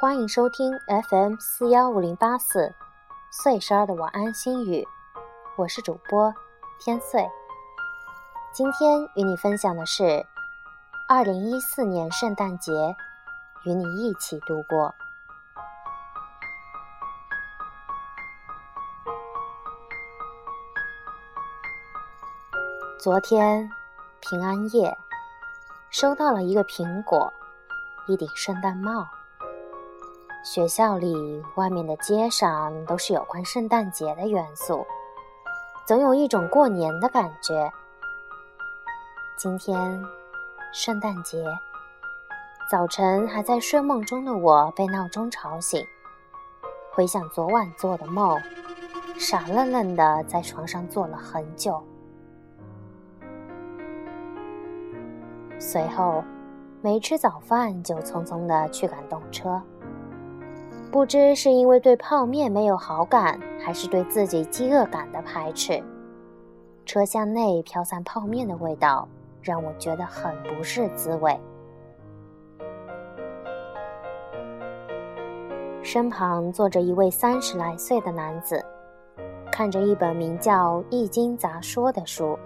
欢迎收听 FM 四幺五零八四岁十二的晚安心语，我是主播天岁。今天与你分享的是二零一四年圣诞节，与你一起度过。昨天平安夜，收到了一个苹果，一顶圣诞帽。学校里、外面的街上都是有关圣诞节的元素，总有一种过年的感觉。今天，圣诞节，早晨还在睡梦中的我被闹钟吵醒，回想昨晚做的梦，傻愣愣的在床上坐了很久。随后，没吃早饭就匆匆的去赶动车。不知是因为对泡面没有好感，还是对自己饥饿感的排斥，车厢内飘散泡面的味道让我觉得很不是滋味。身旁坐着一位三十来岁的男子，看着一本名叫《易经杂说》的书。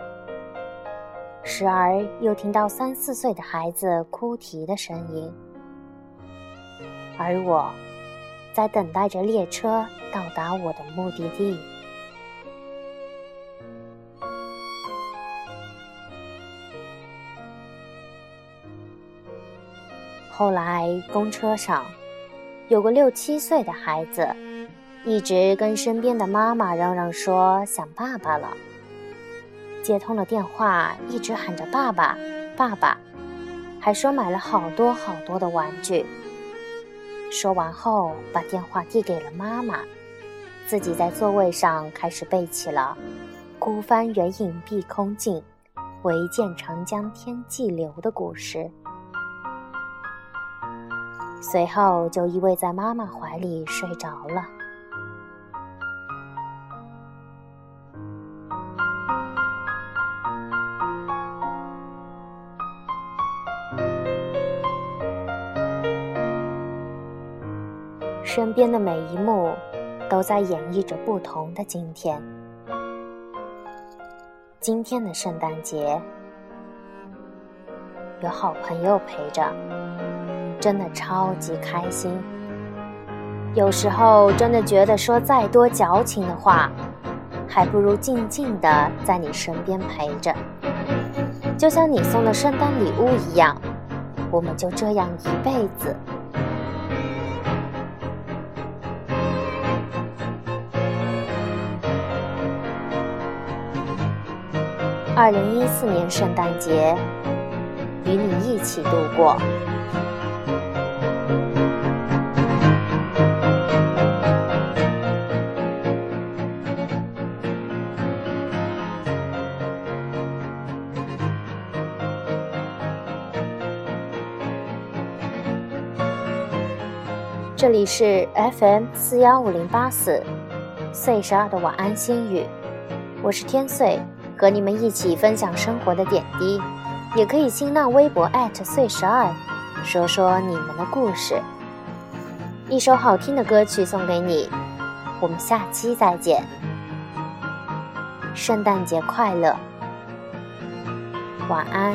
时而又听到三四岁的孩子哭啼的声音，而我，在等待着列车到达我的目的地。后来，公车上有个六七岁的孩子，一直跟身边的妈妈嚷嚷说想爸爸了。接通了电话，一直喊着“爸爸，爸爸”，还说买了好多好多的玩具。说完后，把电话递给了妈妈，自己在座位上开始背起了“孤帆远影碧空尽，唯见长江天际流”的古诗。随后就依偎在妈妈怀里睡着了。身边的每一幕，都在演绎着不同的今天。今天的圣诞节，有好朋友陪着，真的超级开心。有时候真的觉得说再多矫情的话，还不如静静的在你身边陪着。就像你送的圣诞礼物一样，我们就这样一辈子。二零一四年圣诞节，与你一起度过。这里是 FM 四幺五零八四，岁十二的晚安心语，我是天岁。和你们一起分享生活的点滴，也可以新浪微博岁十二，说说你们的故事。一首好听的歌曲送给你，我们下期再见，圣诞节快乐，晚安。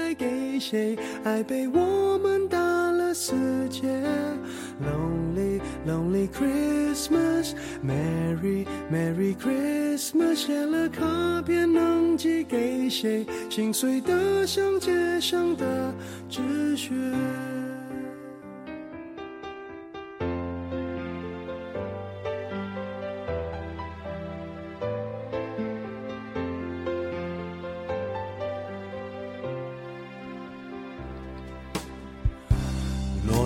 给谁，爱被我们打了死结。Lonely Lonely Christmas, Merry Merry Christmas，写了卡片能寄给谁？心碎的像街上的纸屑。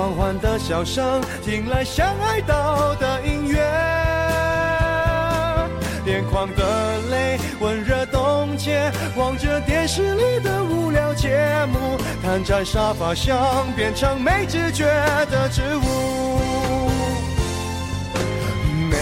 缓缓的笑声，听来像哀悼的音乐。眼眶的泪温热冻结，望着电视里的无聊节目，瘫在沙发上变成没知觉的植物。